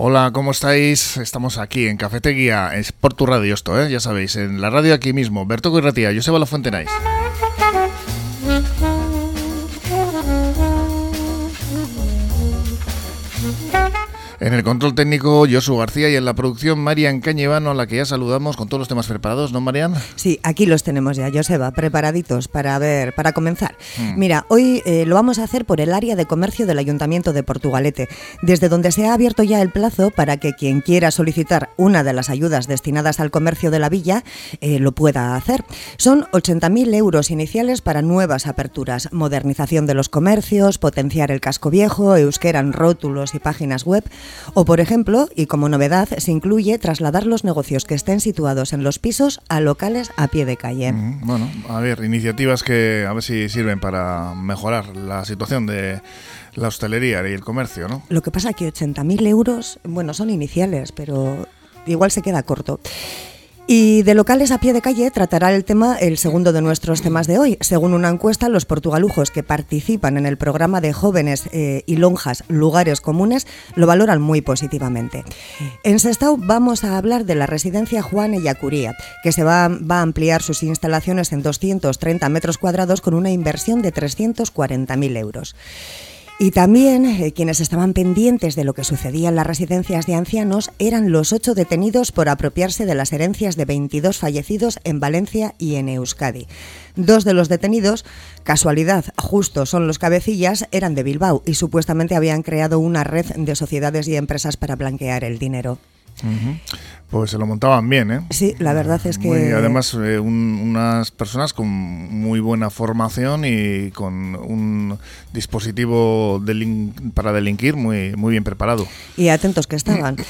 Hola, ¿cómo estáis? Estamos aquí en Cafetería, es por tu radio esto, ¿eh? ya sabéis, en la radio aquí mismo, Bertoco y Ratía, Joseba La Fuentenais. En el control técnico, Josu García y en la producción, Marian Cañevano, a la que ya saludamos con todos los temas preparados, ¿no, Marian? Sí, aquí los tenemos ya, Joseba, preparaditos para ver, para comenzar. Hmm. Mira, hoy eh, lo vamos a hacer por el área de comercio del Ayuntamiento de Portugalete, desde donde se ha abierto ya el plazo para que quien quiera solicitar una de las ayudas destinadas al comercio de la villa eh, lo pueda hacer. Son 80.000 euros iniciales para nuevas aperturas, modernización de los comercios, potenciar el casco viejo, euskera en rótulos y páginas web o, por ejemplo, y como novedad, se incluye trasladar los negocios que estén situados en los pisos a locales a pie de calle. bueno, a ver, iniciativas que a ver si sirven para mejorar la situación de la hostelería y el comercio, ¿no? Lo que pasa es que 80.000 euros, bueno, son iniciales, pero igual se queda corto. Y de locales a pie de calle tratará el tema el segundo de nuestros temas de hoy. Según una encuesta, los portugalujos que participan en el programa de jóvenes eh, y lonjas Lugares Comunes lo valoran muy positivamente. En Sestao vamos a hablar de la residencia Juan Ellacuría, que se va, va a ampliar sus instalaciones en 230 metros cuadrados con una inversión de 340.000 euros. Y también eh, quienes estaban pendientes de lo que sucedía en las residencias de ancianos eran los ocho detenidos por apropiarse de las herencias de 22 fallecidos en Valencia y en Euskadi. Dos de los detenidos, casualidad, justo son los cabecillas, eran de Bilbao y supuestamente habían creado una red de sociedades y empresas para blanquear el dinero. Pues se lo montaban bien, ¿eh? Sí, la verdad es que... además, eh, unas personas con muy buena formación y con un dispositivo para delinquir muy, muy bien preparado. Y atentos que estaban.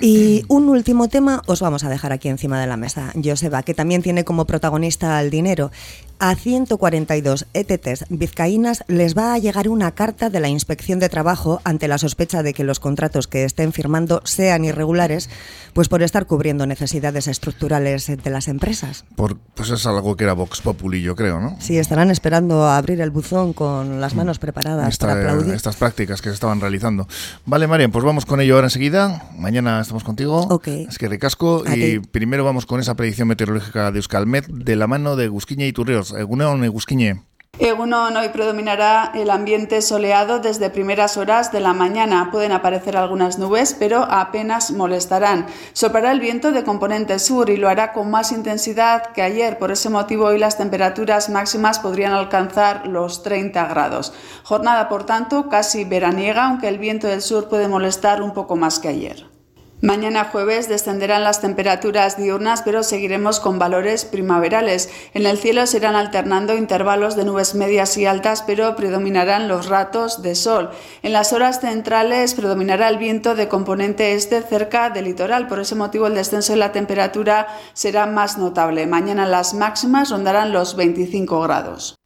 Y un último tema os vamos a dejar aquí encima de la mesa, Joseba, que también tiene como protagonista al dinero. A 142 ETTs vizcaínas les va a llegar una carta de la Inspección de Trabajo ante la sospecha de que los contratos que estén firmando sean irregulares, pues por estar cubriendo necesidades estructurales de las empresas. Por, pues es algo que era Vox Populi, yo creo, ¿no? Sí, estarán esperando a abrir el buzón con las manos preparadas para aplaudir. Estas prácticas que se estaban realizando. Vale, Marian, pues vamos con ello ahora enseguida. Mañana estamos contigo. Ok. Es que ricasco. y primero vamos con esa predicción meteorológica de Euskalmet de la mano de Gusquiña y Turrios. Egunon, Egusquiñe. Egunon, hoy predominará el ambiente soleado desde primeras horas de la mañana. Pueden aparecer algunas nubes, pero apenas molestarán. Soplará el viento de componente sur y lo hará con más intensidad que ayer. Por ese motivo, hoy las temperaturas máximas podrían alcanzar los 30 grados. Jornada, por tanto, casi veraniega, aunque el viento del sur puede molestar un poco más que ayer. Mañana jueves descenderán las temperaturas diurnas, pero seguiremos con valores primaverales. En el cielo se irán alternando intervalos de nubes medias y altas, pero predominarán los ratos de sol. En las horas centrales predominará el viento de componente este cerca del litoral. Por ese motivo el descenso de la temperatura será más notable. Mañana las máximas rondarán los 25 grados.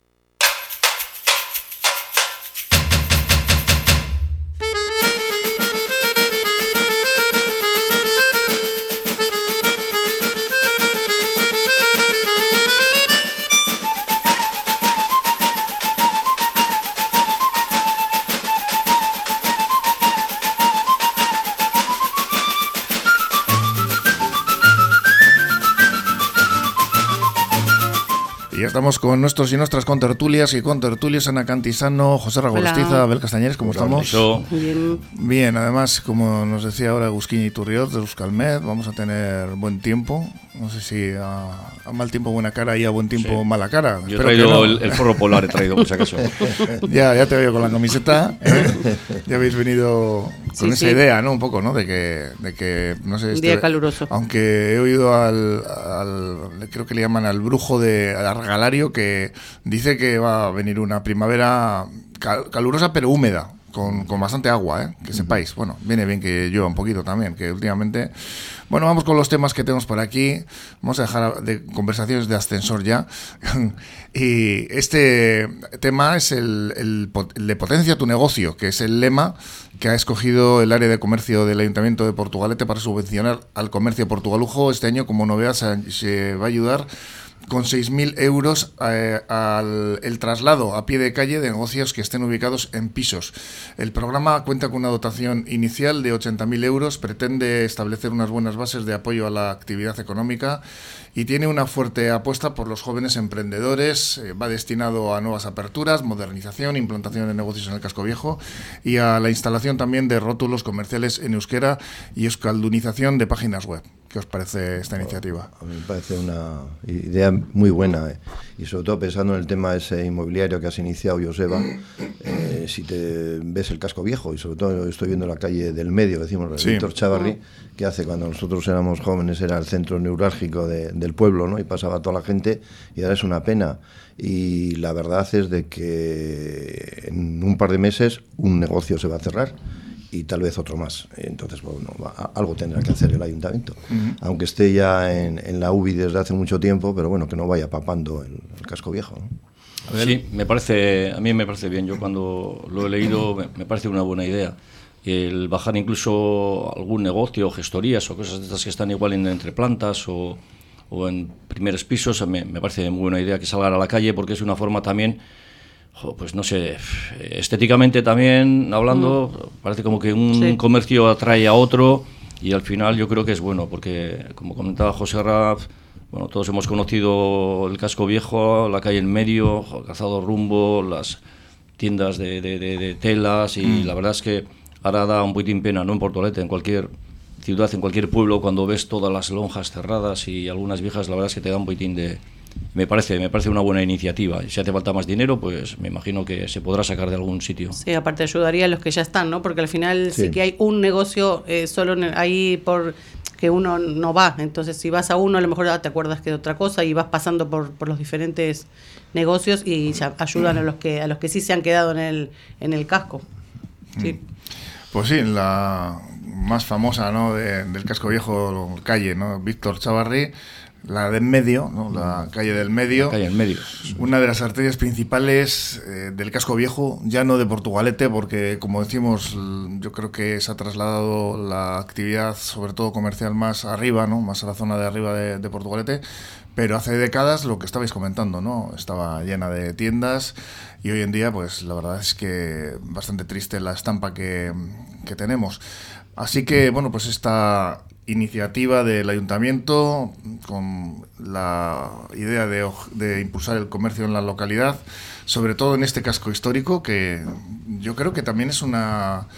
Estamos con nuestros y nuestras contertulias y contertulios Ana Cantisano, José Ragolostiza, Abel Castañeres, ¿cómo estamos? Bien. Bien, además, como nos decía ahora Agustín y Turriot de Euskalmet, vamos a tener buen tiempo. No sé si a, mal tiempo buena cara y a buen tiempo mala cara. Yo he traído el, el, forro polar, he traído, por si acaso. ya, ya te veo con la camiseta. ¿eh? Ya habéis venido con esa idea, ¿no? Un poco, ¿no? De que, de que no sé. Un día este, caluroso. Aunque he oído al, al, creo que le llaman al brujo de Argalá que dice que va a venir una primavera calurosa pero húmeda. Con, bastante agua, ¿eh? que sepáis. Bueno, viene bien que llueva un poquito también, que últimamente... Bueno, vamos con los temas que tenemos por aquí. Vamos a dejar de conversaciones de ascensor ya. y este tema es el, el, de potencia tu negocio, que es el lema que ha escogido el área de comercio del Ayuntamiento de Portugalete para subvencionar al comercio portugalujo. Este año, como novedad, se va a ayudar con 6.000 euros eh, al traslado a pie de calle de negocios que estén ubicados en pisos. El programa cuenta con una dotación inicial de 80.000 euros, pretende establecer unas buenas bases de apoyo a la actividad económica y tiene una fuerte apuesta por los jóvenes emprendedores. Eh, va destinado a nuevas aperturas, modernización, implantación de negocios en el casco viejo y a la instalación también de rótulos comerciales en euskera y escaldunización de páginas web. ¿Qué os parece esta iniciativa? A mí me parece una idea muy buena eh. y sobre todo pensando en el tema ese inmobiliario que has iniciado, Joseba, eh, si te ves el casco viejo y sobre todo estoy viendo la calle del medio, decimos, Sí. Víctor Chavarri, que hace cuando nosotros éramos jóvenes era el centro neurálgico de- del pueblo, ¿no? Y pasaba toda la gente y ahora es una pena. Y la verdad es de que en un par de meses un negocio se va a cerrar y tal vez otro más. Entonces, bueno, va- algo tendrá que hacer el ayuntamiento. Aunque esté ya en, en la UBI desde hace mucho tiempo, pero bueno, que no vaya papando el, el casco viejo. ¿no? Sí, me parece, a mí me parece bien. Yo cuando lo he leído me, me parece una buena idea. El bajar incluso algún negocio, gestorías o cosas de estas que están igual en, entre plantas o, o en primeros pisos, me, me parece muy buena idea que salgan a la calle porque es una forma también, jo, pues no sé, estéticamente también hablando, parece como que un Sí. comercio atrae a otro y al final yo creo que es bueno porque, como comentaba José Raf, bueno, todos hemos conocido el casco viejo, la calle en medio, el calzado rumbo, las tiendas de, de- de- de telas y la verdad es que ahora da un poquitín pena, no en Portolete, en cualquier ciudad, en cualquier pueblo, cuando ves todas las lonjas cerradas y algunas viejas, la verdad es que te da un poquitín de... Me parece, me parece una buena iniciativa. Si hace falta más dinero, pues me imagino que se podrá sacar de algún sitio. Sí, aparte ayudaría a los que ya están, ¿no? Porque al final sí, Sí. que hay un negocio eh, solo en el- ahí por que uno no va. Entonces, si vas a uno, a lo mejor ya te acuerdas que de otra cosa y vas pasando por, por los diferentes negocios y ya ayudan a los que a los que sí se han quedado en el en el casco. Sí. Pues sí, la más famosa ¿no? de- del casco viejo, calle, ¿no? Víctor Chavarri, la de en medio, ¿no? la calle del medio. Calle en medio. Una de las arterias principales eh, del casco viejo, ya no de Portugalete, porque como decimos, yo creo que se ha trasladado la actividad, sobre todo comercial, más arriba, ¿no? más a la zona de arriba de, de Portugalete. Pero hace décadas lo que estabais comentando, ¿no? Estaba llena de tiendas y hoy en día, pues la verdad es que bastante triste la estampa que, que tenemos. Así que, bueno, pues esta iniciativa del ayuntamiento con la idea de, de impulsar el comercio en la localidad, sobre todo en este casco histórico, que yo creo que también es una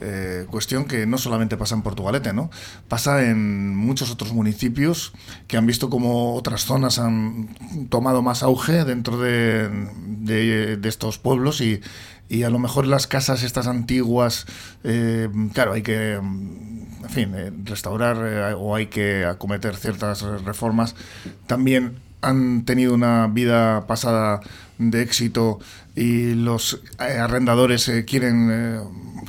eh, cuestión que no solamente pasa en Portugalete, ¿no? Pasa en muchos otros municipios que han visto como otras zonas han tomado más auge dentro de, estos pueblos y, y a lo mejor las casas estas antiguas, eh, claro, hay que, en fin, eh, restaurar eh, o hay que acometer ciertas reformas. También han tenido una vida pasada de éxito y los eh, arrendadores eh, quieren eh,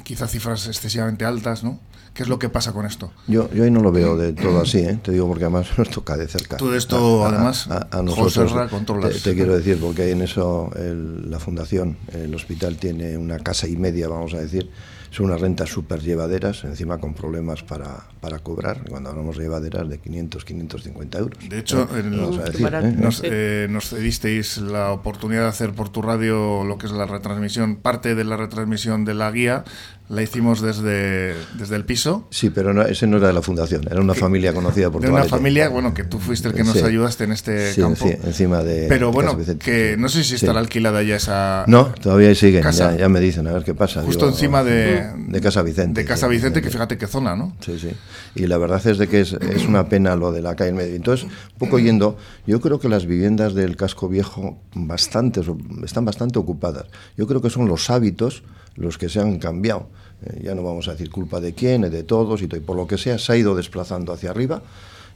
quizá cifras excesivamente altas, ¿no? ¿Qué es lo que pasa con esto? Yo, yo ahí no lo veo de todo así, ¿eh? te digo porque además nos toca de cerca. Tú de esto, A- a- además, a, a José nosotros, controlas. te, te quiero decir, porque en eso el- la fundación, el hospital tiene una casa y media, vamos a decir, son unas rentas súper llevaderas, encima con problemas para, para cobrar, cuando hablamos de llevaderas de 500, 550 euros. De hecho, ¿Eh? Vamos a decir. ¿eh? Nos, eh, nos cedisteis la oportunidad de hacer por tu radio lo que es la retransmisión, parte de la retransmisión de la guía, la hicimos desde, desde el piso. Sí, pero no, ese no era de la fundación, era una familia conocida por De una familia, bueno, que tú fuiste el que nos Sí. ayudaste en este Sí, campo. enci- encima de Pero bueno, que sí. no sé si Sí. estará alquilada ya esa... No, todavía siguen, ya, ya me dicen, a ver qué pasa. Justo Digo, encima de, de Casa Vicente. De Casa sí, Vicente, sí, que sí. fíjate qué zona, ¿no? Sí, sí. Y la verdad es de que es, es una pena lo de la calle en medio. Entonces, un poco yendo, yo creo que las viviendas del casco viejo bastantes, están bastante ocupadas. Yo creo que son los hábitos los que se han cambiado. Eh, ya no vamos a decir culpa de quién, de todos y todo. Por lo que sea, se ha ido desplazando hacia arriba.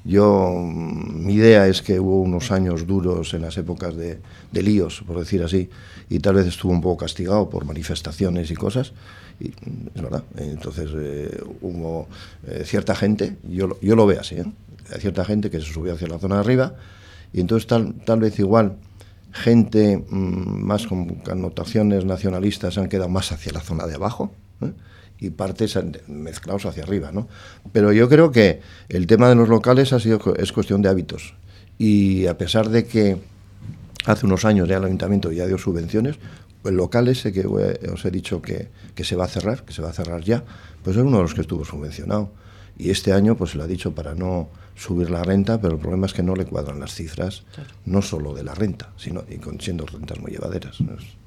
Yo, mm, mi idea es que hubo unos años duros en las épocas de, de líos, por decir así, y tal vez estuvo un poco castigado por manifestaciones y cosas, mm, es verdad. Entonces eh, hubo eh, cierta gente, yo, yo lo veo así, cierta gente que se subió hacia la zona de arriba, y entonces tal, tal vez igual gente mm, más con connotaciones nacionalistas han quedado más hacia la zona de abajo ¿eh? y partes mezclados hacia arriba, ¿no? Pero yo creo que el tema de los locales ha sido, es cuestión de hábitos y a pesar de que hace unos años ya el ayuntamiento ya dio subvenciones, el local ese que os he dicho que, que, se va a cerrar, que se va a cerrar ya, pues es uno de los que estuvo subvencionado. Y este año pues se lo ha dicho para no subir la renta, pero el problema es que no le cuadran las cifras, no solo de la renta, sino y con, siendo rentas muy llevaderas.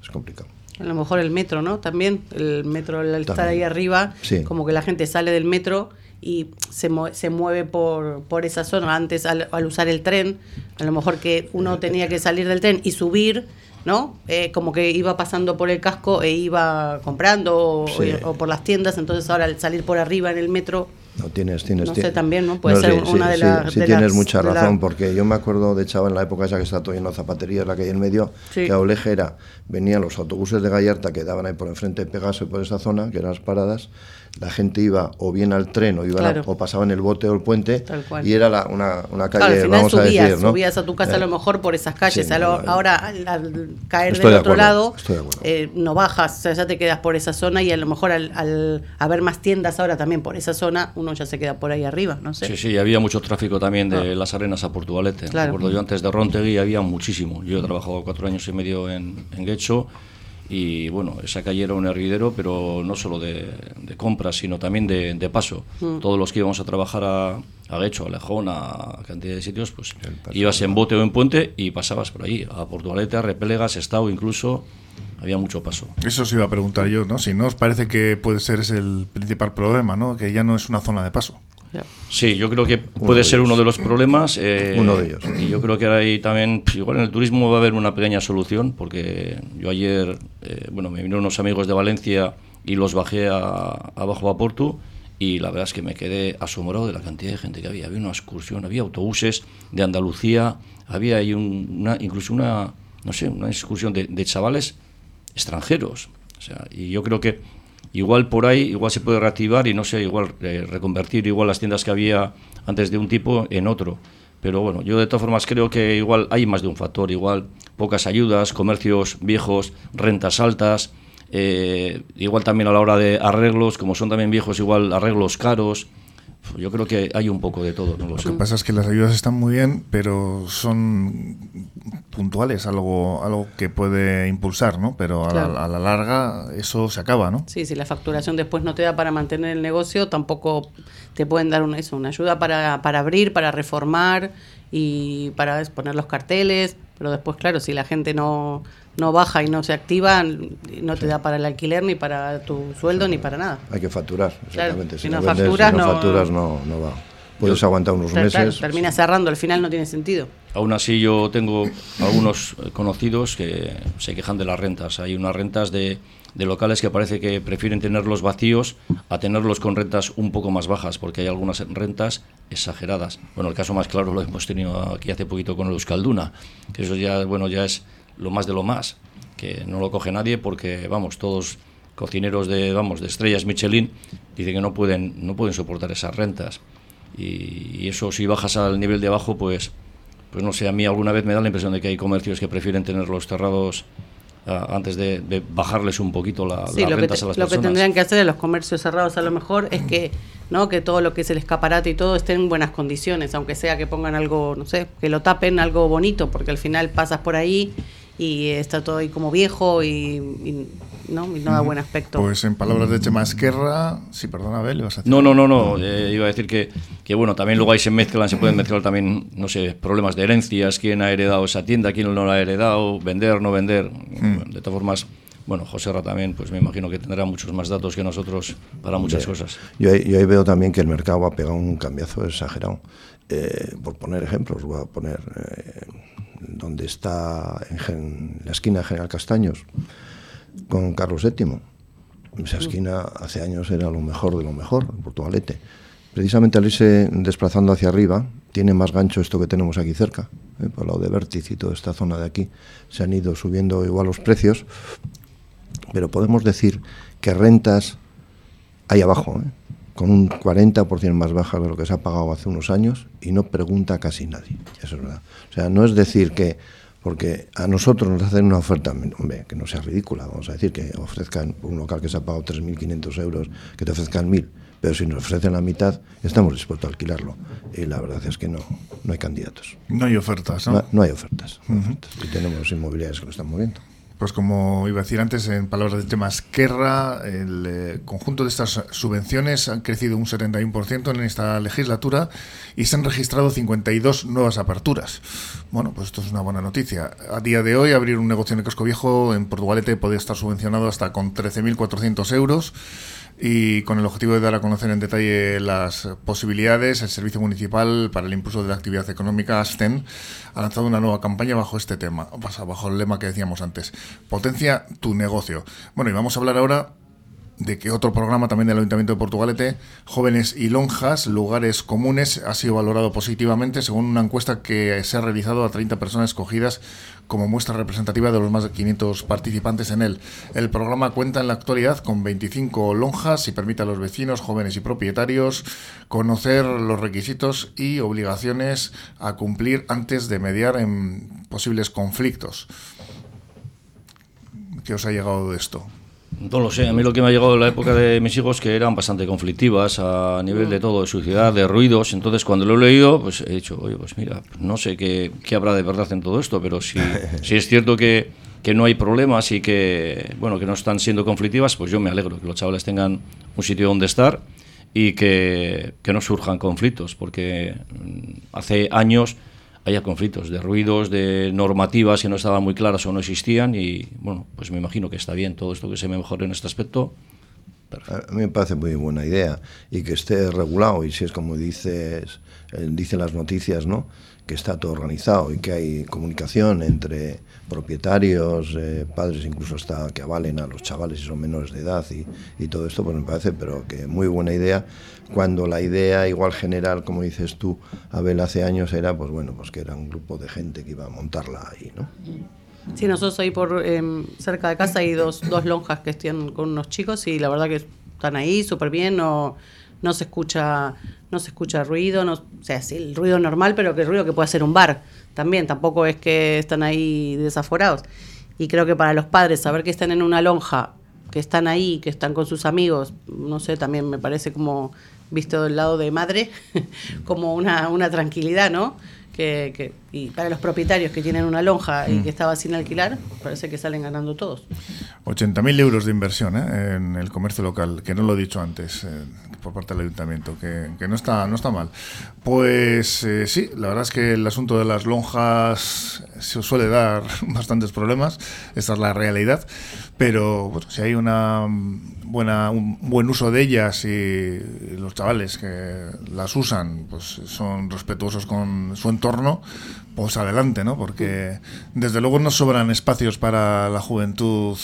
Es, complicado. A lo mejor el metro, ¿no? También el metro al estar ahí arriba, como que la gente sale del metro y se, se mueve por, por esa zona. Antes, al, usar el tren, a lo mejor que uno tenía que salir del tren y subir, ¿no? Eh, como que iba pasando por el casco e iba comprando o, o, por las tiendas, entonces ahora al salir por arriba en el metro no tienes, tienes. No sé, también, ¿no? Puede ser una de las. Sí, tienes mucha razón, porque yo me acuerdo de chaval en la época esa que está todo lleno de zapaterías, la calle en medio, que a Oleje era, venían los autobuses de Gallarta que daban ahí por enfrente de Pegaso y por esa zona, que eran las paradas, la gente iba o bien al tren o, iba o pasaba en el bote o el puente y era la, una, una, calle, vamos a decir, ¿no? subías a tu casa a lo eh, mejor por esas calles, ahora al, caer del otro lado eh, no bajas, o sea, ya te quedas por esa zona y a lo mejor al, al, haber más tiendas ahora también por esa zona, uno ya se queda por ahí arriba, no sé. Sí, sí, había mucho tráfico también de ah. las arenas a Portugalete. Recuerdo yo antes de Rontegui había muchísimo. Yo he trabajado cuatro años y medio en, en Guecho y bueno, esa calle era un hervidero, pero no solo de, compras, sino también de, paso. Mm. Todos los que íbamos a trabajar a, a Guecho, a Lejón, a cantidad de sitios, pues ibas en bote o en puente y pasabas por ahí, a Portugalete, a Repelegas, Estado, incluso había mucho paso. Eso se iba a preguntar yo, ¿no? Si no os parece que puede ser ese el principal problema, ¿no? Que ya no es una zona de paso. Sí, yo creo que puede ser uno de los problemas. Eh, uno de ellos. Y yo creo que ahí también, pues, igual en el turismo va a haber una pequeña solución, porque yo ayer, eh, bueno, me vinieron unos amigos de Valencia y los bajé a, a Bajo Aporto y la verdad es que me quedé asombrado de la cantidad de gente que había. Había una excursión, había autobuses de Andalucía, había ahí una, incluso una, no sé, una excursión de, de chavales extranjeros. O sea, y yo creo que igual por ahí, igual se puede reactivar y no sé, igual eh, reconvertir igual las tiendas que había antes de un tipo en otro. Pero bueno, yo de todas formas creo que igual hay más de un factor, igual pocas ayudas, comercios viejos, rentas altas, eh, igual también a la hora de arreglos, como son también viejos, igual arreglos caros. Yo creo que hay un poco de todo. lo, que pasa es que las ayudas están muy bien, pero son puntuales, algo, algo que puede impulsar, ¿no? Pero a, la, larga eso se acaba, ¿no? Sí, si la facturación después no te da para mantener el negocio, tampoco te pueden dar una, eso, una ayuda para, para abrir, para reformar y para exponer los carteles, pero después, claro, si la gente no, no baja y no se activa, no te da para el alquiler, ni para tu sueldo, ni para nada. Hay que facturar, exactamente. si, no, facturas, no, facturas no, no va. Puedes aguantar unos meses. termina cerrando, al final no tiene sentido. Aún así yo tengo algunos conocidos que se quejan de las rentas. Hay unas rentas de, de locales que parece que prefieren tenerlos vacíos a tenerlos con rentas un poco más bajas, porque hay algunas rentas exageradas. Bueno, el caso más claro lo hemos tenido aquí hace poquito con el Euskalduna, que eso ya, bueno, ya es lo más de lo más, que no lo coge nadie porque, vamos, todos cocineros de, vamos, de estrellas Michelin dicen que no pueden, no pueden soportar esas rentas. Y, eso si bajas al nivel de abajo, pues, pues no sé, a mí alguna vez me da la impresión de que hay comercios que prefieren tenerlos cerrados ah, antes de, bajarles un poquito la, sí, lo rentas que a las Lo que tendrían que hacer en los comercios cerrados a lo mejor es que no que todo lo que es el escaparate y todo esté en buenas condiciones, aunque sea que pongan algo, no sé, que lo tapen algo bonito, porque al final pasas por ahí y está todo ahí como viejo y, ¿no? no da buen aspecto. Pues en palabras de Chema Esquerra, sí, perdona, Abel, vas a decir. No, no, no, no, eh, iba a decir que, que, bueno, también luego ahí se mezclan, se pueden mezclar también, no sé, problemas de herencias, quién ha heredado esa tienda, quién no la ha heredado, vender, no vender, mm. de todas formas... Bueno, José Ra también, pues me imagino que tendrá muchos más datos que nosotros para muchas cosas. Yo ahí, yo ahí, veo también que el mercado ha pegado un cambiazo exagerado. Eh, por poner ejemplos, voy a poner eh, donde está en, la esquina General Castaños, con Carlos VII. Esa esquina hace años era lo mejor de lo mejor, Portugalete. Precisamente al irse desplazando hacia arriba, tiene más gancho esto que tenemos aquí cerca, ¿eh? por el lado de Vértice y toda esta zona de aquí. Se han ido subiendo igual los precios, pero podemos decir que rentas ahí abajo, ¿eh? Con un 40% más baja de lo que se ha pagado hace unos años y no pregunta casi nadie. Eso es verdad. O sea, no es decir que, porque a nosotros nos hacen una oferta, hombre, que no sea ridícula, vamos a decir que ofrezcan un local que se ha pagado 3.500 euros, que te ofrezcan 1.000. pero si nos ofrecen la mitad, estamos dispuestos a alquilarlo. Y la verdad es que no, no hay candidatos. No hay ofertas, ¿no? No, no hay ofertas. no hay ofertas. Y tenemos inmobiliarias que lo están moviendo. Pues como iba a decir antes, en palabras del tema Esquerra, el eh, conjunto de estas subvenciones han crecido un 71% en esta legislatura y se han registrado 52 nuevas aperturas. Bueno, pues esto es una buena noticia. A día de hoy, abrir un negocio en el casco viejo en Portugalete puede estar subvencionado hasta con 13.400 euros y con el objetivo de dar a conocer en detalle las posibilidades, el Servicio Municipal para el Impulso de la Actividad Económica, ASTEN, ha lanzado una nueva campaña bajo este tema, bajo el lema que decíamos antes, potencia tu negocio. Bueno, y vamos a hablar ahora de que otro programa también del Ayuntamiento de Portugalete, Jóvenes y Lonjas, Lugares Comunes, ha sido valorado positivamente según una encuesta que se ha realizado a 30 personas escogidas como muestra representativa de los más de 500 participantes en él. El programa cuenta en la actualidad con 25 lonjas y permite a los vecinos, jóvenes y propietarios conocer los requisitos y obligaciones a cumplir antes de mediar en posibles conflictos. ¿Qué os ha llegado de esto? No lo sé, a mí lo que me ha llegado de la época de mis hijos que eran bastante conflictivas a nivel de todo, de suciedad, de ruidos. Entonces, cuando lo he leído, pues he dicho, oye, pues mira, no sé qué, qué habrá de verdad en todo esto, pero si, si es cierto que, que, no hay problemas y que, bueno, que no están siendo conflictivas, pues yo me alegro que los chavales tengan un sitio donde estar y que, que no surjan conflictos, porque mm, hace años haya conflictos de ruidos, de normativas que no estaban muy claras o no existían y bueno, pues me imagino que está bien todo esto que se mejore en este aspecto. Perfecto. A mí me parece muy buena idea y que esté regulado y si es como dices, dicen las noticias, ¿no? Que está todo organizado y que hay comunicación entre propietarios, eh, padres incluso hasta que avalen a los chavales si son menores de edad y, y, todo esto, pues me parece, pero que muy buena idea, cuando la idea igual general, como dices tú, Abel, hace años era, pues bueno, pues que era un grupo de gente que iba a montarla ahí, ¿no? Sí, nosotros ahí por eh, cerca de casa hay dos, dos lonjas que están con unos chicos y la verdad que están ahí súper bien, no, no se escucha no se escucha ruido, no, o sea, sí, el ruido normal, pero que el ruido que puede hacer un bar también, tampoco es que están ahí desaforados. Y creo que para los padres saber que están en una lonja, que están ahí, que están con sus amigos, no sé, también me parece como, visto del lado de madre, como una, una tranquilidad, ¿no? Que, que, y para los propietarios que tienen una lonja y que estaba sin alquilar, parece que salen ganando todos. 80.000 euros de inversión ¿eh? en el comercio local, que no lo he dicho antes, eh, por parte del ayuntamiento, que, que, no, está, no está mal. Pues eh, sí, la verdad es que el asunto de las lonjas se suele dar bastantes problemas, esta es la realidad, pero bueno, si hay una buena, un buen uso de ellas y los chavales que las usan pues son respetuosos con su entorno, pues adelante, ¿no? Porque desde luego no sobran espacios para la juventud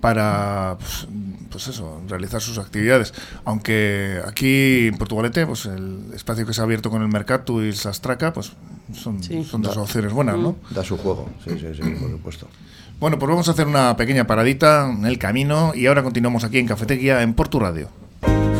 para pues, pues, eso, realizar sus actividades. Aunque aquí en Portugalete, pues el espacio que se ha abierto con el Mercatu y el Sastraca, pues son, sí. son dos opciones buenas, ¿no? Da su juego, sí, sí, sí, por supuesto. Bueno, pues vamos a hacer una pequeña paradita en el camino y ahora continuamos aquí en Cafetería en Portu Radio.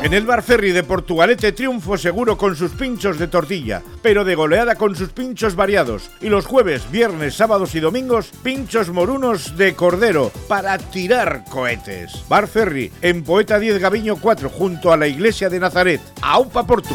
En el Bar Ferry de Portugalete triunfo seguro con sus pinchos de tortilla, pero de goleada con sus pinchos variados. Y los jueves, viernes, sábados y domingos, pinchos morunos de cordero para tirar cohetes. Bar Ferry, en Poeta 10 Gaviño 4, junto a la iglesia de Nazaret. ¡Aupa Portu!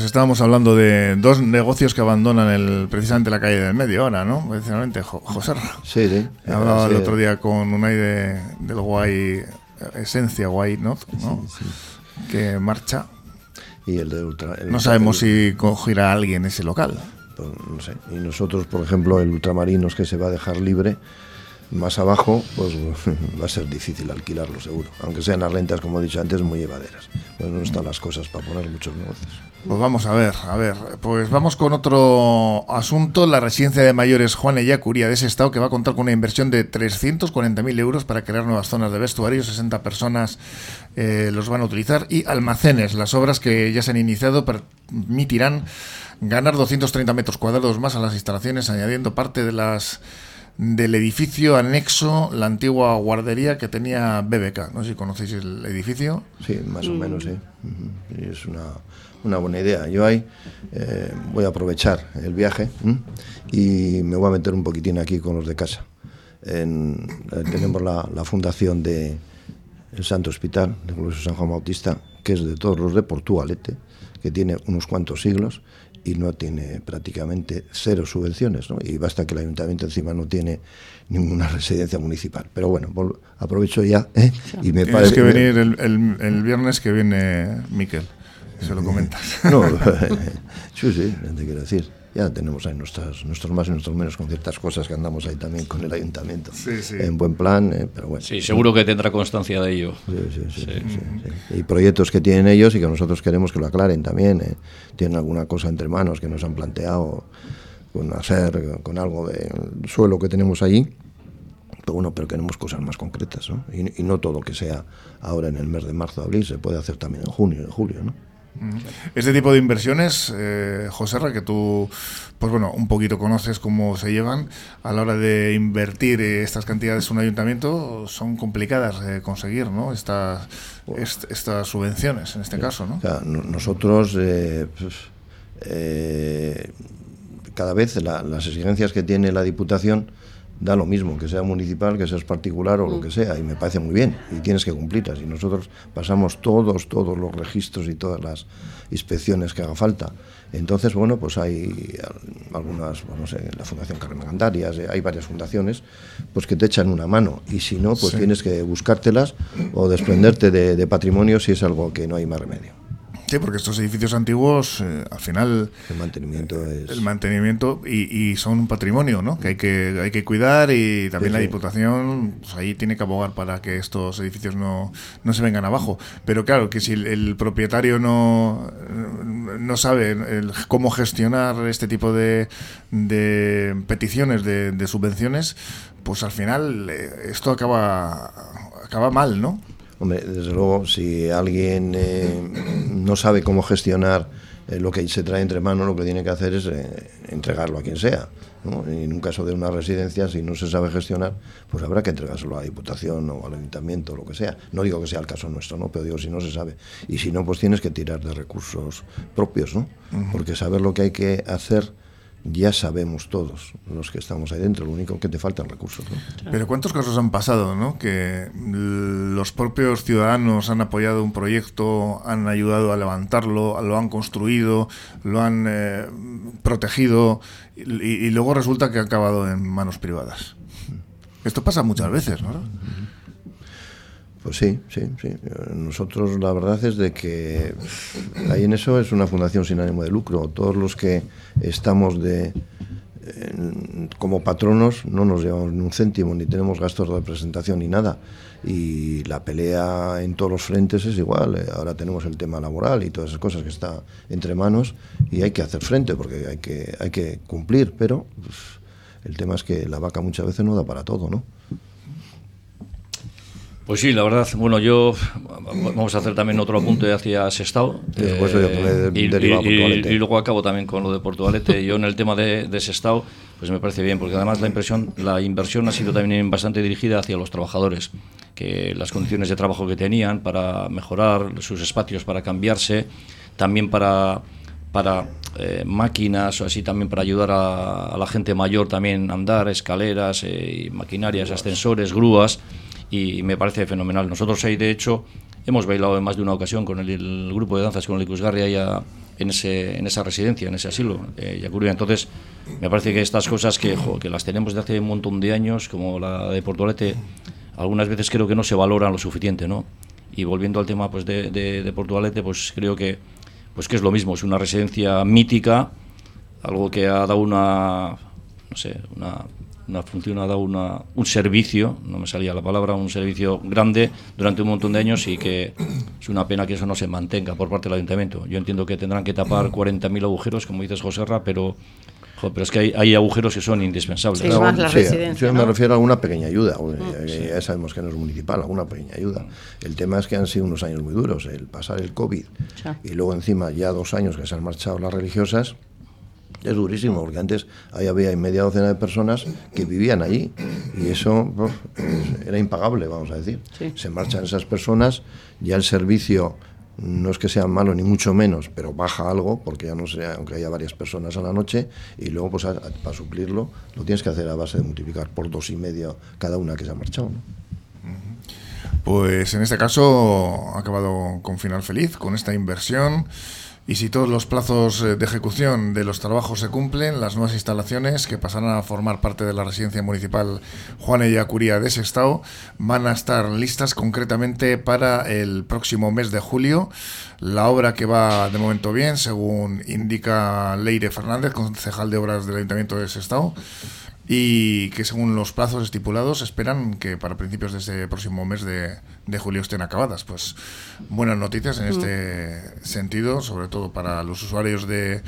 Pues estábamos hablando de dos negocios que abandonan el, precisamente la calle del medio ahora, ¿no? Precisamente, jo, José. Sí, sí. Hablaba sí. el otro día con Unai de, del Guay, Esencia Guay, ¿no? ¿no? Sí, sí. Que marcha. y el de ultra, el No ultra- sabemos el- si cogerá alguien ese local. pues, no sé. Y nosotros, por ejemplo, el ultramarinos que se va a dejar libre más abajo, pues va a ser difícil alquilarlo seguro. Aunque sean las rentas, como he dicho antes, muy llevaderas. Pues no están las cosas para poner muchos negocios. Pues vamos a ver, a ver, pues vamos con otro asunto, la residencia de mayores Juan Ellacuría de ese estado que va a contar con una inversión de 340.000 euros para crear nuevas zonas de vestuario, 60 personas eh, los van a utilizar y almacenes, las obras que ya se han iniciado permitirán ganar 230 metros cuadrados más a las instalaciones, añadiendo parte de las del edificio anexo, la antigua guardería que tenía BBK. No sé si conocéis el edificio. Sí, más o menos, sí. Es una, una buena idea. Yo ahí eh, voy a aprovechar el viaje ¿m? y me voy a meter un poquitín aquí con los de casa. En- eh, tenemos la, la fundación de el Santo Hospital de Glorioso San Juan Bautista, que es de todos los de Portugalete, que tiene unos cuantos siglos y no tiene prácticamente cero subvenciones, ¿no? Y basta que el ayuntamiento encima no tiene ninguna residencia municipal. Pero bueno, aprovecho ya ¿eh? y me Tienes parece que venir el, el- el viernes que viene Miquel. Se lo comentas. No, sí, sí, te quiero decir. Ya tenemos ahí nuestras, nuestros más y nuestros menos con ciertas cosas que andamos ahí también con el ayuntamiento. Sí, sí. En buen plan, eh, pero bueno. Sí, seguro que tendrá constancia de ello. Sí, sí, sí, sí, sí, sí. Y proyectos que tienen ellos y que nosotros queremos que lo aclaren también. eh. Tienen alguna cosa entre manos que nos han planteado con hacer, con algo del suelo que tenemos allí. Pero bueno, pero queremos cosas más concretas, ¿no? Y, y no todo que sea ahora en el mes de marzo, abril, se puede hacer también en junio, en julio, ¿no? Este tipo de inversiones, eh, Joserra, que tú, pues bueno, un poquito conoces cómo se llevan a la hora de invertir eh, estas cantidades en un ayuntamiento, son complicadas de conseguir, ¿no? Estas, est- estas subvenciones, en este caso, ¿no? O sea, no- nosotros, eh, pues, eh, cada vez la- las exigencias que tiene la Diputación da lo mismo, que sea municipal, que seas particular o lo que sea, y me parece muy bien, y tienes que cumplirlas. Y nosotros pasamos todos, todos los registros y todas las inspecciones que haga falta. Entonces, bueno, pues hay al- algunas, bueno, no sé, la Fundación Carmen Gandarias, eh, hay varias fundaciones, pues que te echan una mano, y si no, pues tienes que buscártelas o desprenderte de, de patrimonio si es algo que no hay más remedio. Sí, porque estos edificios antiguos, eh, al final, El mantenimiento es... el mantenimiento y, y son un patrimonio, ¿no? Que hay que, hay que cuidar y también Sí, la. Diputación, pues ahí tiene que abogar para que estos edificios no, no se vengan abajo. Pero claro, que si el, el propietario no, no sabe el- cómo gestionar este tipo de, de peticiones de, de subvenciones, pues al final eh, esto acaba, acaba mal, ¿no? Hombre, desde luego, si alguien eh, no sabe cómo gestionar eh, lo que se trae entre manos, lo que tiene que hacer es eh, entregarlo a quien sea. ¿no? Y en un caso de una residencia, si no se sabe gestionar, pues habrá que entregárselo a la Diputación o al Ayuntamiento o lo que sea. No digo que sea el caso nuestro, ¿no? pero digo si no se sabe. Y si no, pues tienes que tirar de recursos propios, ¿no? Porque saber lo que hay que hacer ya sabemos todos los que estamos ahí dentro. Lo único que te faltan recursos, ¿no? Pero ¿cuántos casos han pasado, no? Que los propios ciudadanos han apoyado un proyecto, han ayudado a levantarlo, lo han construido, lo han eh, protegido y, y luego resulta que ha acabado en manos privadas. Esto pasa muchas veces, ¿no? Pues sí, sí, sí. Nosotros la verdad es de que ahí en eso es una fundación sin ánimo de lucro. Todos los que estamos de como patronos no nos llevamos ni un céntimo, ni tenemos gastos de representación ni nada. Y la pelea en todos los frentes es igual. Eh, Ahora tenemos el tema laboral y todas esas cosas que está entre manos y hay que hacer frente porque hay que, hay que cumplir, pero el tema es que la vaca muchas veces no da para todo, ¿no? Pues sí, la verdad, bueno, yo vamos a hacer también otro apunte hacia Sestao. Después me y, deriva a y- y- y luego acabo también con lo de Portugalete. Yo en el tema de, de Sestao, pues me parece bien, porque además la impresión, la inversión ha sido también bastante dirigida hacia los trabajadores, que las condiciones de trabajo que tenían para mejorar sus espacios, para cambiarse, también para para eh, máquinas o así también para ayudar a, a la gente mayor también a andar, escaleras, eh, y maquinarias, ascensores, grúas y me parece fenomenal. Nosotros ahí de hecho hemos bailado en más de una ocasión con el, el grupo de danzas con el Icusgarri allá en, ese, en esa residencia, en ese asilo, eh, Yacuría. Entonces me parece que estas cosas que, que las tenemos de hace un montón de años, como la de Portugalete, algunas veces creo que no se valoran lo suficiente, ¿no? Y volviendo al tema pues de, de, de Portugalete, pues creo que pues que es lo mismo, es una residencia mítica, algo que ha dado una, no sé, una, una función, ha dado una, un servicio, no me salía la palabra, un servicio grande durante un montón de años y que es una pena que eso no se mantenga por parte del ayuntamiento. Yo entiendo que tendrán que tapar 40.000 agujeros, como dices José Ra, pero jo, pero es que hay, hay agujeros que son indispensables. Sí, más la Sí, residencia, yo ¿no? me refiero a alguna pequeña ayuda. eh, Ya sabemos que no es municipal, alguna pequeña ayuda. El tema es que han sido unos años muy duros. El pasar el COVID Ya. y luego encima ya dos años que se han marchado las religiosas. Es durísimo, porque antes ahí había media docena de personas que vivían allí y eso uf, es- era impagable, vamos a decir. Sí. Se marchan esas personas, ya el servicio no es que sea malo ni mucho menos, pero baja algo, porque ya no sea, aunque haya varias personas a la noche, y luego pues a- a- para suplirlo lo tienes que hacer a base de multiplicar por dos y medio cada una que se ha marchado. ¿no? Pues en este caso ha acabado con final feliz, con esta inversión. Y si todos los plazos eh, de ejecución de los trabajos se cumplen, las nuevas instalaciones que pasarán a formar parte de la residencia municipal Juan Ellacuría de Sestao van a estar listas concretamente para el próximo mes de julio. La obra que va de momento bien, según indica Leire Fernández, concejal de obras del Ayuntamiento de Sestao y que según los plazos estipulados esperan que para principios de este próximo mes de, de julio estén acabadas. Pues buenas noticias en este sentido, sobre todo para los usuarios de,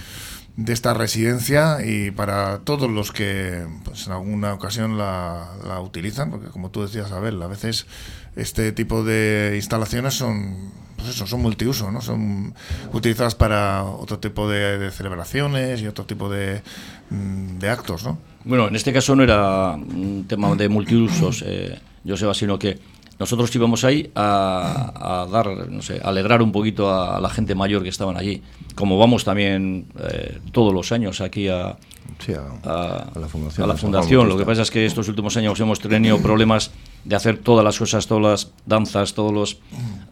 de esta residencia y para todos los que pues, en alguna ocasión la, la utilizan, porque como tú decías, Abel, a veces este tipo de instalaciones son pues eso, son multiuso, ¿no? Son utilizadas para otro tipo de, de celebraciones y otro tipo de, mm, de actos, ¿no? Bueno, en este caso no era un tema de multiusos, eh, Joseba, sino que nosotros íbamos ahí a, a dar, no sé, a alegrar un poquito a, la gente mayor que estaban allí, como vamos también eh, todos los años aquí a, Sí, a, a, a la fundación. a la fundación. Lo que pasa es que estos últimos años hemos tenido problemas de hacer todas las cosas, todas las danzas, todas las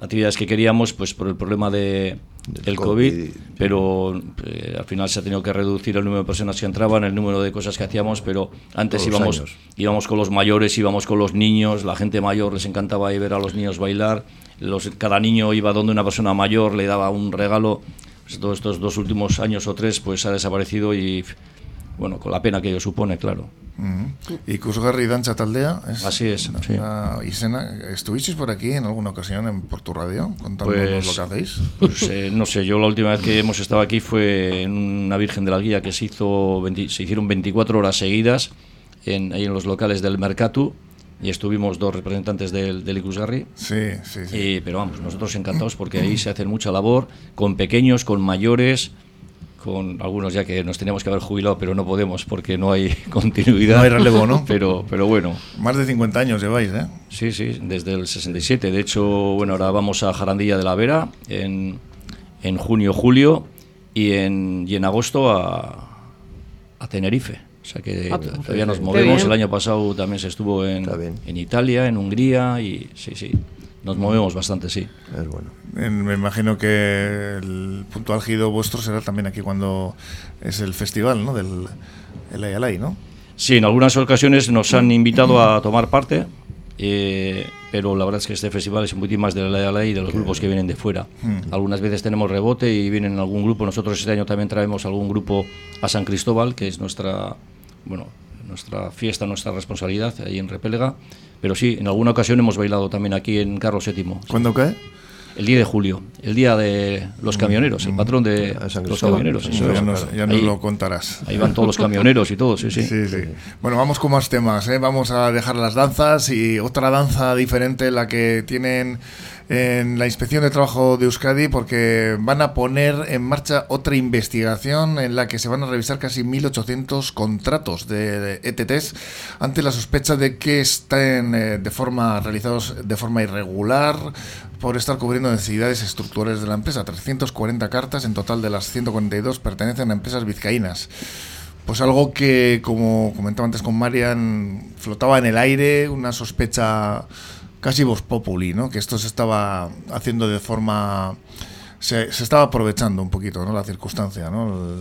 actividades que queríamos, pues por el problema de, Del del COVID, COVID. pero eh, al final se ha tenido que reducir el número de personas que entraban, el número de cosas que hacíamos, pero antes íbamos, años. íbamos con los mayores, íbamos con los niños, la gente mayor les encantaba ir ver a los niños bailar, los, cada niño iba donde una persona mayor le daba un regalo. Pues todos estos dos últimos años o tres pues ha desaparecido y bueno, con la pena que ello supone, claro. Ujú. Ikusgarri Dancha Taldea. Es Así es, sí. una Isena. ¿Estuvisteis por aquí en alguna ocasión en Portu Radio contándonos Pues- lo que hacéis? Pues eh, no sé, yo la última vez que hemos estado aquí fue en una Virgen de la Guía que se hizo 20 se hicieron 24 horas seguidas en, ahí en los locales del Mercatu y estuvimos dos representantes del, del Ikusgarri. Sí, sí, sí. Y, pero vamos, nosotros encantados porque ahí se hace mucha labor con pequeños, con mayores, con algunos ya que nos teníamos que haber jubilado, pero no podemos porque no hay continuidad. No hay relevo, ¿no? Pero, pero bueno, Más de 50 años lleváis, ¿eh? Sí, sí, desde el 67. De hecho, bueno, ahora vamos a Jarandilla de la Vera en, en junio, julio y en, y en agosto a, a Tenerife. O sea que Ah, qué todavía nos movemos. El año pasado también se estuvo en, en Italia, en Hungría y sí, sí, nos movemos bastante, sí. Es bueno. En- me imagino que el punto álgido vuestro será también aquí cuando es el festival, ¿no? Del el Ayalay, ¿no? Sí, en algunas ocasiones nos han invitado a tomar parte, eh, pero la verdad es que este festival es muy más de la ley y de los grupos que vienen de fuera. Algunas veces tenemos rebote y vienen algún grupo. Nosotros este año también traemos algún grupo a San Cristóbal, que es nuestra, bueno, nuestra fiesta, nuestra responsabilidad ahí en Repélega. Pero sí, en alguna ocasión hemos bailado también aquí en Carlos VII. ¿Cuándo cae? El día de julio, el día de los camioneros, el patrón de los camioneros. eso ya es. nos, ya nos Ahí- lo contarás. Ahí van todos los camioneros y todo, sí, sí. Sí, sí. Bueno, vamos con más temas. ¿eh? Vamos a dejar las danzas y otra danza diferente, la que tienen en la Inspección de Trabajo de Euskadi, porque van a poner en marcha otra investigación en la que se van a revisar casi 1.800 contratos de, ETTs ante la sospecha de que estén eh, de forma realizados de forma irregular por estar cubriendo necesidades estructurales de la empresa. 340 cartas en total de las 142 pertenecen a empresas vizcaínas. Pues algo que, como comentaba antes con Marian, flotaba en el aire, una sospecha casi voz populi, ¿no? Que esto se estaba haciendo de forma... Se, se estaba aprovechando un poquito, ¿no? La circunstancia, ¿no? El-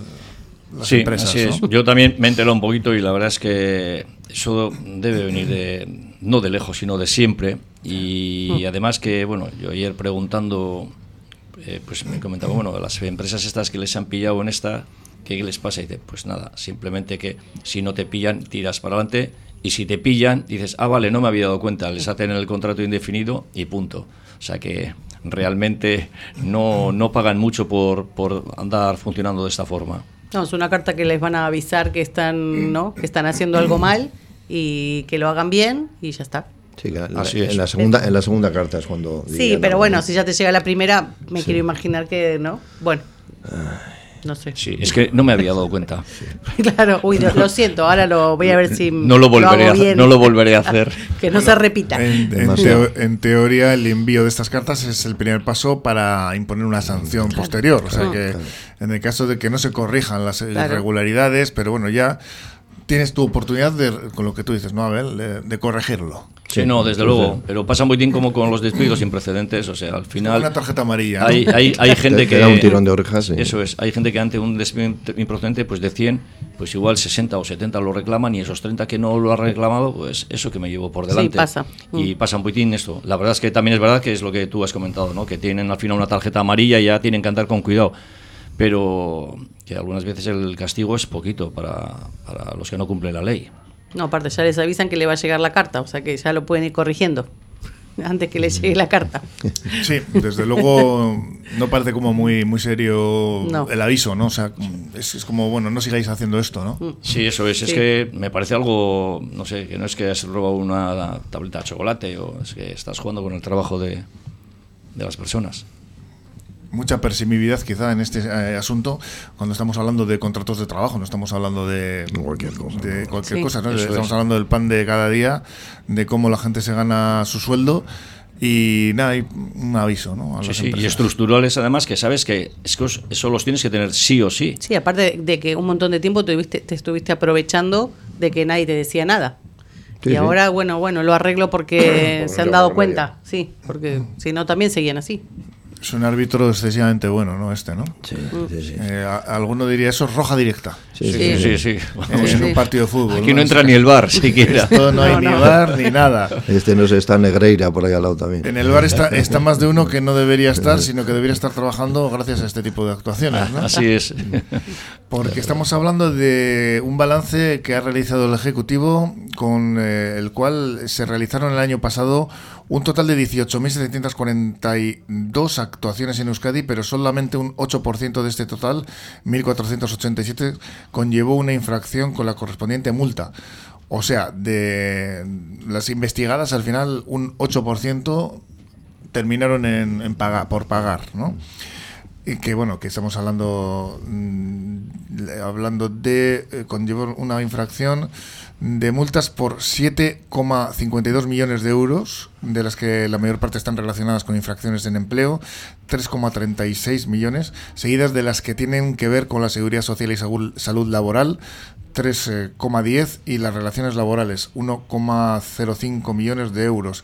las sí, empresas, así es. ¿no? Yo también me he enterado un poquito y la verdad es que eso debe venir de, no de lejos, sino de siempre. Y además que, bueno, yo ayer preguntando eh, pues me comentaba, bueno, las empresas estas que les han pillado en esta, ¿qué les pasa? Y dice, pues nada, simplemente que si no te pillan, tiras para adelante y si te pillan, dices, ah, vale, no me había dado cuenta, les hacen el contrato indefinido y punto. O sea que realmente no, no pagan mucho por, por andar funcionando de esta forma. No, es una carta que les van a avisar que están, ¿no? que están haciendo algo mal y que lo hagan bien y ya está. Sí, la, en, la segunda, en la segunda carta es cuando... Sí, pero bueno, si ya te llega la primera, me quiero imaginar que, ¿no? Bueno. No sé. Sí, es que no me había dado cuenta. claro, uy, lo, siento, ahora lo voy a ver si. No lo volveré, a, no lo volveré a hacer. que no se repita. En, teoría, el envío de estas cartas es el primer paso para imponer una sanción posterior. O sea que, en el caso de que no se corrijan las irregularidades, pero bueno, ya tienes tu oportunidad de, con lo que tú dices, ¿no, Abel? de corregirlo. Sí, no, desde luego. Pero pasa muy bien como con los despidos sin precedentes. O sea, al final. Una tarjeta amarilla. Hay, hay, hay gente que. da un tirón de orejas. Eso es. Hay gente que ante un despido improcedente, pues de 100, pues igual 60 o 70 lo reclaman y esos 30 que no lo han reclamado, pues eso que me llevo por delante. Sí, pasa. Y pasa un poquitín esto. La verdad es que también es verdad que es lo que tú has comentado, ¿no? Que tienen al final una tarjeta amarilla y ya tienen que andar con cuidado. Pero que algunas veces el castigo es poquito para, para los que no cumplen la ley. No, aparte ya les avisan que le va a llegar la carta, o sea que ya lo pueden ir corrigiendo antes que les llegue la carta. Sí, desde luego no parece como muy muy serio el aviso, ¿no? O sea, es, como, bueno, no sigáis haciendo esto, ¿no? Mm. Sí, eso es. Es que me parece algo, no sé, que no es que has robado una tableta de chocolate o es que estás jugando con el trabajo de, de las personas mucha permisividad quizá en este eh, asunto cuando estamos hablando de contratos de trabajo, no estamos hablando de cualquier cosa. De cualquier cosa Estamos hablando del pan de cada día, de cómo la gente se gana su sueldo. Y nada, hay un aviso, ¿no? y estructurales además que sabes que eso los tienes que tener sí o sí. Sí, aparte de que un montón de tiempo te, te estuviste aprovechando de que nadie te decía nada. y ahora, bueno, bueno, lo arreglo porque se han dado cuenta, sí, porque si no también seguían así. Es un árbitro excesivamente bueno, ¿no? Este, ¿no? Sí, sí, sí. Eh, alguno diría eso es roja directa. Sí, sí, sí. en un partido de fútbol. Aquí no, entra ni el bar siquiera. Esto no hay ni bar ni nada. Este no se está Negreira por ahí al lado también. En el bar está, está más de uno que no debería estar, sino que debería estar trabajando gracias a este tipo de actuaciones, ¿no? Así es. Porque estamos hablando de un balance que ha realizado el Ejecutivo, con eh, el cual se realizaron el año pasado un total de 18.742 actuaciones en Euskadi, pero solamente un 8% de este total, 1.487, conllevó una infracción con la correspondiente multa. O sea, de las investigadas, al final un 8% terminaron en, pagar, por pagar, ¿no? Y que bueno, que estamos hablando mm, hablando de eh, conllevó una infracción de multas por 7,52 millones de euros, de las que la mayor parte están relacionadas con infracciones en empleo, 3,36 millones, seguidas de las que tienen que ver con la seguridad social y salud laboral, 3,10 y las relaciones laborales, 1,05 millones de euros.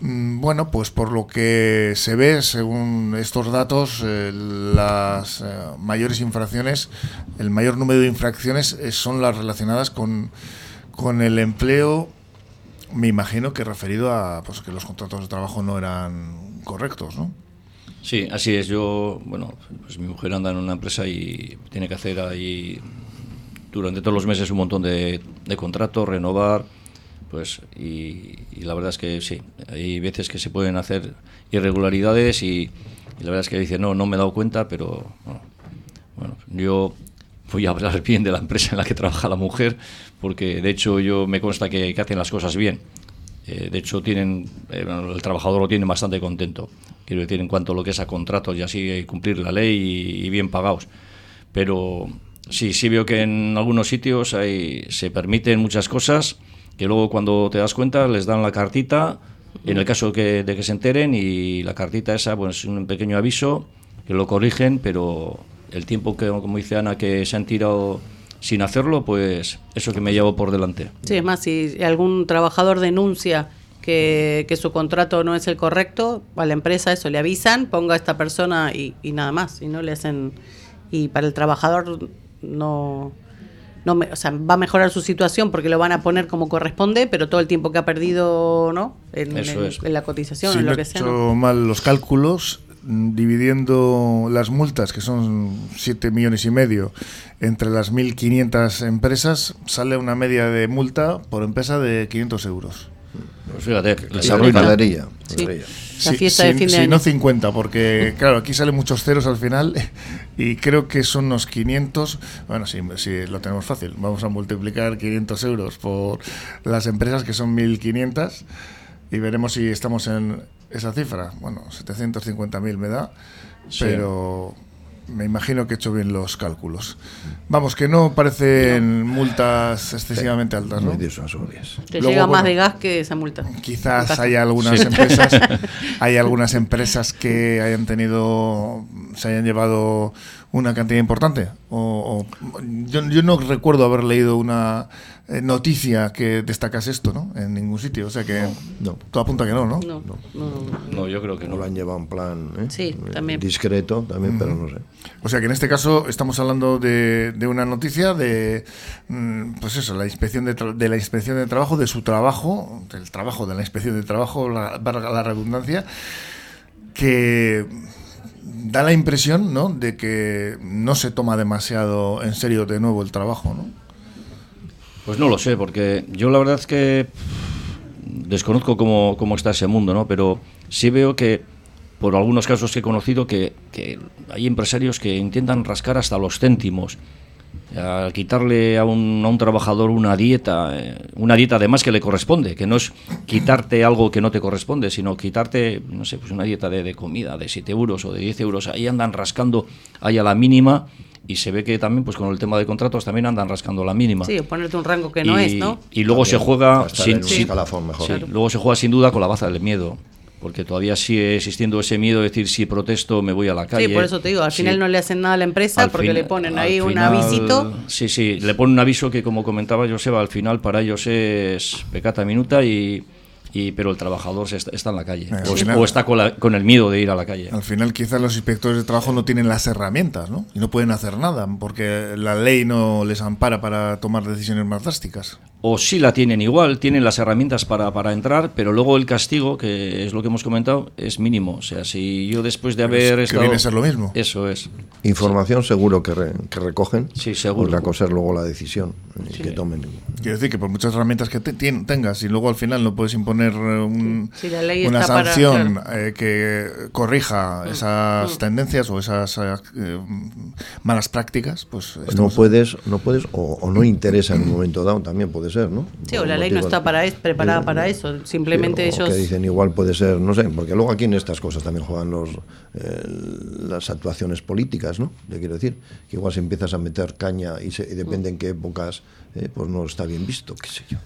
Mm, bueno, pues por lo que se ve, según estos datos, eh, las eh, mayores infracciones, el mayor número de infracciones eh, son las relacionadas con, con el empleo, me imagino que referido a pues, que los contratos de trabajo no eran correctos, ¿no? Sí, así es. Yo, bueno, pues mi mujer anda en una empresa y tiene que hacer ahí durante todos los meses un montón de, de contratos, renovar pues y, la verdad es que sí, hay veces que se pueden hacer irregularidades y, la verdad es que dice, no, no me he dado cuenta, pero bueno, yo voy a hablar bien de la empresa en la que trabaja la mujer, porque de hecho yo me consta que, hacen las cosas bien. Eh, de hecho, tienen eh, el trabajador lo tiene bastante contento. Quiero decir, en cuanto a lo que es a contratos y así cumplir la ley y, y bien pagados. Pero sí, sí veo que en algunos sitios hay, se permiten muchas cosas que luego cuando te das cuenta les dan la cartita, en el caso de que se enteren, y la cartita esa pues, es un pequeño aviso, que lo corrigen, pero el tiempo que, como dice Ana, que se han tirado sin hacerlo, pues eso que me llevo por delante. Sí, es más, si algún trabajador denuncia que, su contrato no es el correcto, a la empresa eso le avisan, ponga a esta persona y, y nada más, y no le hacen... Y para el trabajador no no o sea, va a mejorar su situación porque lo van a poner como corresponde, pero todo el tiempo que ha perdido ¿no? en, la cotización, si en lo que sea. hecho mal los cálculos, mm, dividiendo las multas, que son 7 millones y medio, entre las 1.500 empresas, sale una media de multa por empresa de 500 euros. Pues fíjate, les ganadería, Sí. La fiesta de fin de sí, año. no 50, porque claro, aquí salen muchos ceros al final y creo que son unos 500. Bueno, sí, sí, lo tenemos fácil. Vamos a multiplicar 500 euros por las empresas que son 1.500 y veremos si estamos en esa cifra. Bueno, 750.000 me da, Sí. pero me imagino que he hecho bien los cálculos. Vamos, que no parecen multas excesivamente altas, ¿no? Muy disuasorias. Te Luego, llega más bueno, de gas que esa multa. Quizás haya algunas Sí. empresas, hay algunas empresas que hayan tenido, se hayan llevado una cantidad importante. O, o- yo, yo no recuerdo haber leído una eh, noticia que destacase esto, ¿no? En ningún sitio. O sea que No. todo apunta que no, ¿no? No, no, no. No, yo creo que No no. lo han llevado en plan ¿eh? Sí, Eh, también. discreto, también, pero no sé. O sea que en este caso estamos hablando de, de una noticia de, mm, pues eso, la inspección de, tra- de la inspección de trabajo, de su trabajo, del trabajo de la inspección de trabajo, la, valga la redundancia, que da la impresión, ¿no? De que no se toma demasiado en serio de nuevo el trabajo, ¿no? Pues no lo sé, porque yo la verdad es que desconozco cómo, cómo está ese mundo, ¿no? Pero sí veo que, por algunos casos que he conocido, que, que hay empresarios que intentan rascar hasta los céntimos. A quitarle a un, a un trabajador una dieta, eh, una dieta además que le corresponde, que no es quitarte algo que no te corresponde, sino quitarte, no sé, pues una dieta de, de comida de 7 euros o de 10 euros. Ahí andan rascando ahí a la mínima y se ve que también, pues con el tema de contratos, también andan rascando la mínima. Sí, ponerte un rango que no y, es, ¿no? Y luego se juega sin, escalafón mejor. sí, luego se juega sin duda con la baza del miedo, porque todavía sigue existiendo ese miedo de decir si protesto me voy a la calle. Sí, por eso te digo, al Sí. final no le hacen nada a la empresa Al porque fin- le ponen ahí un final- avisito. Sí, sí, le ponen un aviso que como comentaba Joseba, al final para ellos es pecata minuta y, y pero el trabajador se está, está en la calle Eh, al o, final- o está con, la- con el miedo de ir a la calle. Al final quizás los inspectores de trabajo no tienen las herramientas, ¿no? Y no pueden hacer nada, porque la ley no les ampara para tomar decisiones más drásticas. O sí la tienen igual, tienen las herramientas para, para entrar, pero luego el castigo, que es lo que hemos comentado, es mínimo. O sea, si yo después de haber es que estado... viene a ser lo mismo. Eso es. Información seguro que, re- que recogen. Sí, seguro. Otra cosa es luego la decisión eh, que tomen. Quiero decir que por muchas herramientas que te- tengas y luego al final no puedes imponer eh, un- Sí, la ley una para- sanción eh, que corrija esas tendencias o esas eh, malas prácticas, pues No puedes, no puedes o, o no interesa en un momento dado, también puede ser, ¿no? Sí, o la ley no está para es- preparada Eh, para eso. Simplemente sí, o ellos. Que dicen igual puede ser, no sé, porque luego aquí en estas cosas también juegan los, eh, las actuaciones políticas, ¿no? Yo quiero decir, que igual si empiezas a meter caña y, se- y depende en qué épocas, eh, pues no está bien visto, qué sé yo.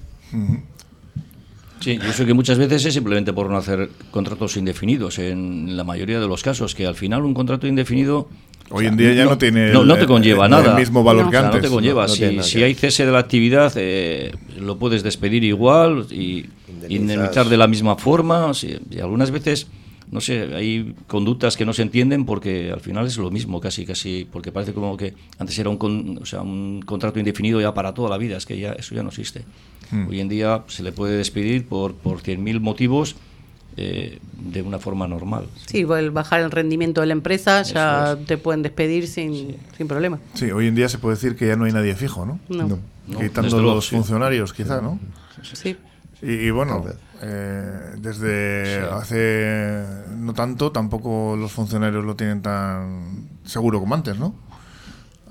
Sí, yo sé que muchas veces es simplemente por no hacer contratos indefinidos, en la mayoría de los casos, que al final un contrato indefinido... Hoy en día ya no tiene No, no el- te conlleva el- nada. el mismo valor No. que O sea, antes. no te conlleva. No, no si si hay cese de la actividad, eh, lo puedes despedir igual y indemnizar de la misma forma. sí, y algunas veces, no sé, hay conductas que no se entienden porque al final es lo mismo, casi, casi, porque parece como que antes era un, con- o sea, un contrato indefinido ya para toda la vida, es que ya eso ya no existe. Hmm. Hoy en día se le puede despedir por, por 100.000 motivos eh, de una forma normal. Sí, el bajar el rendimiento de la empresa, ya te pueden despedir sin, sin problema. Sí, hoy en día se puede decir que ya no hay nadie fijo, ¿no? No. No. No, Quitando luego, los sí. funcionarios, quizá, ¿no? Sí. Y, y bueno, eh, desde hace no tanto, tampoco los funcionarios lo tienen tan seguro como antes, ¿no?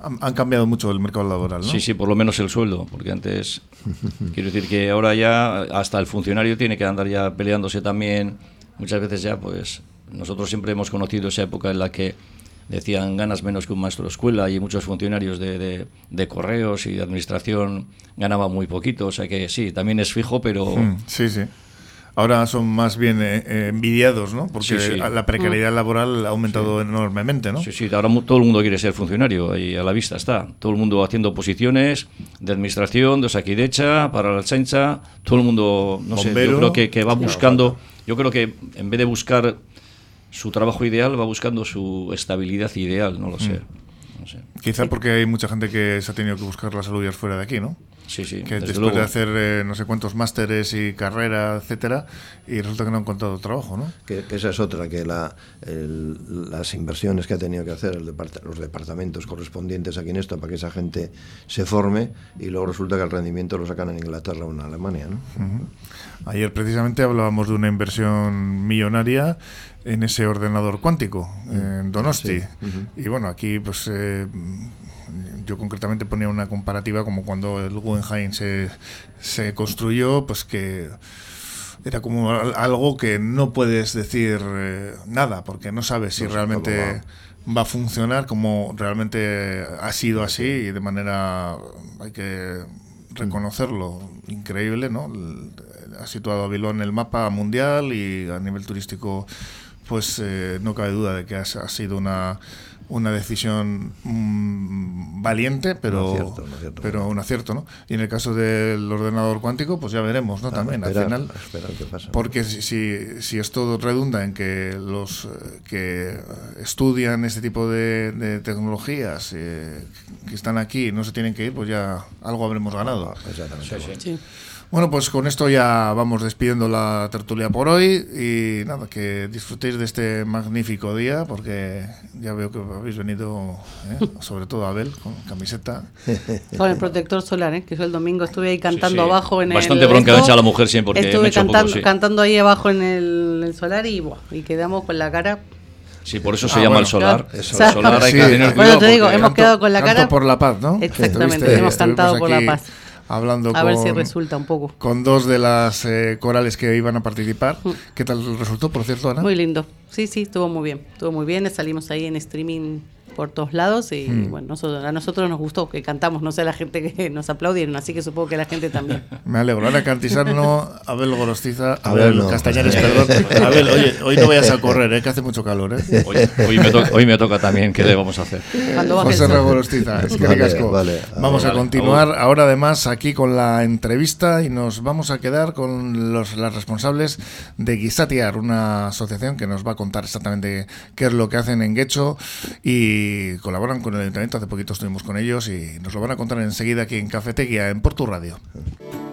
Han, han cambiado mucho el mercado laboral, ¿no? Sí, sí, por lo menos el sueldo, porque antes, quiero decir que ahora ya hasta el funcionario tiene que andar ya peleándose también, muchas veces ya, pues nosotros siempre hemos conocido esa época en la que decían ganas menos que un maestro de escuela y muchos funcionarios de, de- de correos y de administración ganaban muy poquito, o sea que sí, también es fijo, pero... Mm, sí, sí. Ahora son más bien eh, eh, envidiados, ¿no? Porque Sí, sí. la precariedad laboral ha aumentado enormemente, ¿no? Sí, sí, ahora todo el mundo quiere ser funcionario y a la vista está. Todo el mundo haciendo posiciones de administración, de Osakidecha, para la chancha, todo el mundo, no sé, yo creo que, que va buscando, yo creo que en vez de buscar su trabajo ideal, va buscando su estabilidad ideal, no lo sé. Mm. No sé. Quizá porque hay mucha gente que se ha tenido que buscar la salud ya fuera de aquí, ¿no? Sí, sí, que desde después luego. de hacer eh, no sé cuántos másteres y carrera, etcétera, y resulta que no han encontrado trabajo, ¿no? Que, que esa es otra, que la, el- las inversiones que ha tenido que hacer el depart- los departamentos correspondientes aquí en esto para que esa gente se forme y luego resulta que el rendimiento lo sacan en Inglaterra o en Alemania. ¿no? Ayer precisamente hablábamos de una inversión millonaria en ese ordenador cuántico, en Donosti. Sí, ujú. Y bueno, aquí pues eh, yo concretamente ponía una comparativa como cuando el Guggenheim se, se construyó, pues que era como al- algo que no puedes decir eh, nada, porque no sabes si No realmente va. a funcionar como realmente ha sido así y de manera hay que reconocerlo. Increíble no ha situado a Bilbao en el mapa mundial y a nivel turístico pues eh, no cabe duda de que ha, ha sido una una decisión mm, valiente pero Un acierto, un acierto. pero un acierto no y en el caso del ordenador cuántico pues ya veremos no Ah, también esperar, al final esperar qué pasa. porque si, si, si esto redunda en que los eh, que estudian este tipo de, de tecnologías eh, que están aquí no se tienen que ir, pues ya algo habremos ganado. Exactamente. Sí. Bueno, pues con esto ya vamos despidiendo la tertulia por hoy y nada, que disfrutéis de este magnífico día porque ya veo que habéis venido, ¿eh? sobre todo Abel, con camiseta. Con el protector solar, ¿eh? que yo el domingo estuve ahí cantando sí. abajo en Bastante el. bronca esto. me echa la mujer siempre, porque Estuve un poco, cantando, sí. cantando ahí abajo en el, el solar y, buah, y quedamos con la cara. Sí, por eso Ah, se llama bueno. el solar. Claro. El solar hay Sí, que tener Bueno, te digo, hemos quedado con la cara- por la paz, ¿no? Exactamente, hemos cantado por la paz. Hablando A ver si con- resulta un poco. con dos de las eh, corales que iban a participar. ¿Qué tal resultó, por cierto, Ana? Mm. Muy lindo. Sí, sí, estuvo muy bien. Estuvo muy bien. Salimos ahí en streaming por todos lados y Mm. bueno, nosotros, a nosotros nos gustó que cantamos, no sé la gente que nos aplaudieron, así que supongo que la gente también. Me alegro. Ana Cantizano, Abel Gorostiza, Abel Abel no. Castañares, perdón. Abel, oye, hoy no vayas a correr, ¿eh? que hace mucho calor. ¿eh? Hoy, hoy me toca, hoy me toca también, ¿qué le vamos a hacer? Cuando baje el José sol. Gorostiza, es que Vale, ricasco. vale. Vamos a Vale, continuar ahora además aquí con la entrevista y nos vamos a quedar con los las responsables de Guisatiar, una asociación que nos va a contar exactamente qué es lo que hacen en Guecho y colaboran con el ayuntamiento. Hace poquito estuvimos con ellos y nos lo van a contar enseguida aquí en Cafetería, en Portu Radio.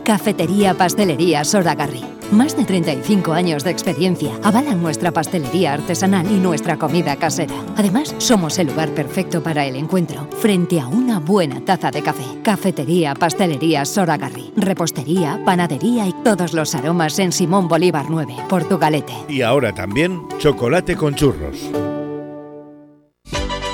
Cafetería Pastelería Soragarri. Más de 35 años de experiencia avalan nuestra pastelería artesanal y nuestra comida casera. Además, somos el lugar perfecto para el encuentro, frente a una buena taza de café. Cafetería Pastelería Soragarri. Repostería, panadería y todos los aromas en Simón Bolívar 9, Portugalete. Y ahora también chocolate con churros.